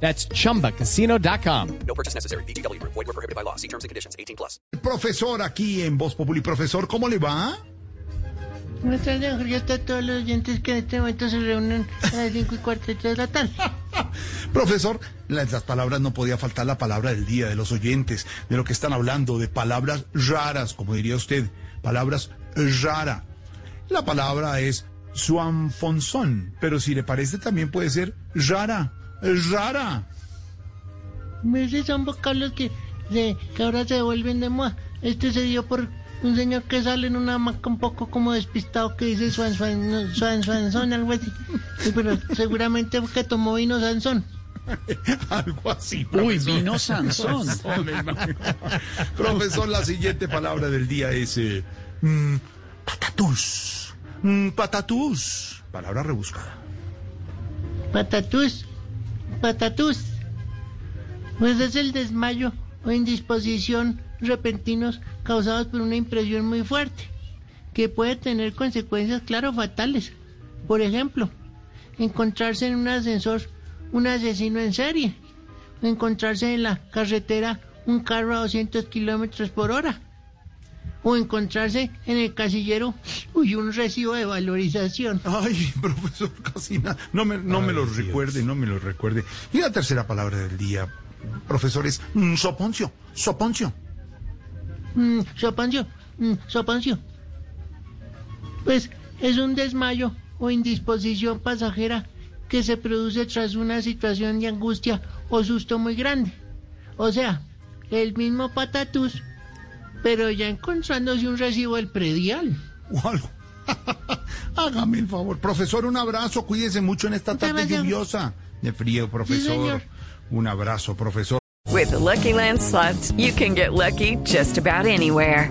That's chumbacasino.com. No purchase necessary. BGW. Void were prohibited by law. See terms and conditions. 18 plus. Profesor aquí en Voz Populi. Profesor, ¿cómo le va? Buenas tardes, Jorge, a todos los oyentes que en este momento se reúnen a las 5 y cuarto de la tarde. Profesor, las, las palabras no podía faltar la palabra del día de los oyentes, de lo que están hablando, de palabras raras, como diría usted, palabras rara. La palabra es suanfonzón, pero si le parece también puede ser rara, rara. Esos son vocablos que, se- que ahora se vuelven de moda. Este se dio por un señor que sale en una hamaca un poco como despistado que dice suan, suan, no, suan, suanzón, algo así. Sí, pero seguramente porque tomó vino Sansón. Algo así. Uy, profesor. vino Sansón. Profesor, la siguiente palabra del día es eh, mm, patatús. Mm, patatús. Palabra rebuscada. Patatús, patatús. Pues es el desmayo o indisposición repentinos causados por una impresión muy fuerte, que puede tener consecuencias, claro, fatales. Por ejemplo, encontrarse en un ascensor un asesino en serie, encontrarse en la carretera un carro a 200 kilómetros por hora, o encontrarse en el casillero uy, un recibo de valorización. Ay, profesor, casi nada. No me, no me lo recuerde, no me lo recuerde. Y la tercera palabra del día, profesor, es mm, soponcio. Soponcio. Mm, Soponcio, mm, Soponcio. Pues es un desmayo o indisposición pasajera que se produce tras una situación de angustia o susto muy grande. O sea, el mismo patatús, pero ya encontrándose un recibo del predial. o algo. Hágame el favor. Profesor, un abrazo. Cuídese mucho en esta tarde lluviosa. De frío, profesor. un abrazo, profesor. With the Lucky Land slots, you can get lucky just about anywhere.